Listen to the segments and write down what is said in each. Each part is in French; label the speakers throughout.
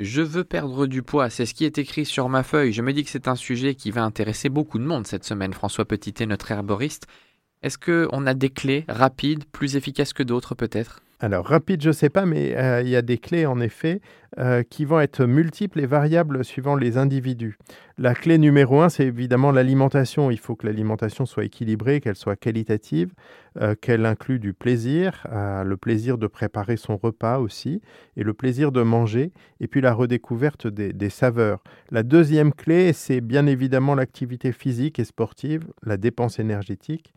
Speaker 1: Je veux perdre du poids, c'est ce qui est écrit sur ma feuille. Je me dis que c'est un sujet qui va intéresser beaucoup de monde cette semaine. François Petitet, notre herboriste. Est-ce qu'on a des clés rapides, plus efficaces que d'autres peut-être?
Speaker 2: Alors, rapide, je ne sais pas, mais euh, il y a des clés, en effet, euh, qui vont être multiples et variables suivant les individus. La clé numéro un, c'est évidemment l'alimentation. Il faut que l'alimentation soit équilibrée, qu'elle soit qualitative, euh, qu'elle inclue du plaisir, le plaisir de préparer son repas aussi, et le plaisir de manger, et puis la redécouverte des, saveurs. La deuxième clé, c'est bien évidemment l'activité physique et sportive, la dépense énergétique,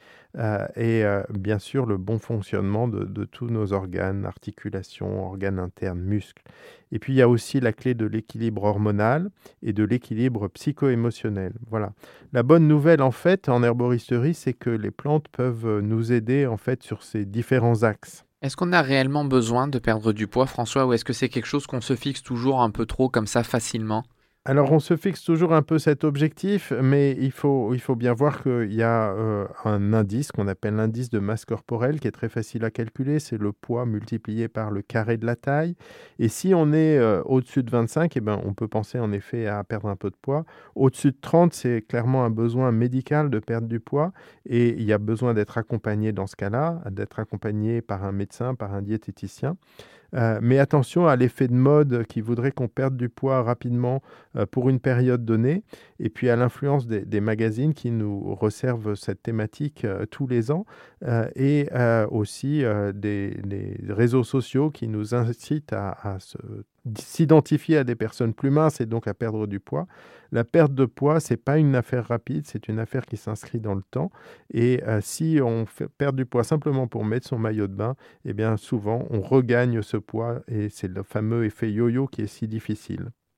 Speaker 2: et bien sûr le bon fonctionnement de tous nos organes organes, articulations, organes internes, muscles. Et puis il y a aussi la clé de l'équilibre hormonal et de l'équilibre psycho-émotionnel. Voilà. La bonne nouvelle en fait en herboristerie, c'est que les plantes peuvent nous aider en fait sur ces différents axes.
Speaker 1: Est-ce qu'on a réellement besoin de perdre du poids, François, ou est-ce que c'est quelque chose qu'on se fixe toujours un peu trop comme ça facilement?
Speaker 2: Alors on se fixe toujours un peu cet objectif, mais il faut, bien voir qu'il y a euh, un indice qu'on appelle l'indice de masse corporelle qui est très facile à calculer, c'est le poids multiplié par le carré de la taille. Et si on est euh, au-dessus de 25, eh ben, on peut penser en effet à perdre un peu de poids. Au-dessus de 30, c'est clairement un besoin médical de perdre du poids et il y a besoin d'être accompagné dans ce cas-là, d'être accompagné par un médecin, par un diététicien. Euh, mais attention à l'effet de mode qui voudrait qu'on perde du poids rapidement euh, pour une période donnée, et puis à l'influence des, magazines qui nous resservent cette thématique euh, tous les ans, et aussi des, réseaux sociaux qui nous incitent à, à se s'identifier à des personnes plus minces et donc à perdre du poids. La perte de poids, c'est pas une affaire rapide, c'est une affaire qui s'inscrit dans le temps. Et euh, si on perd du poids simplement pour mettre son maillot de bain, eh bien souvent on regagne ce poids et c'est le fameux effet yo-yo qui est si difficile.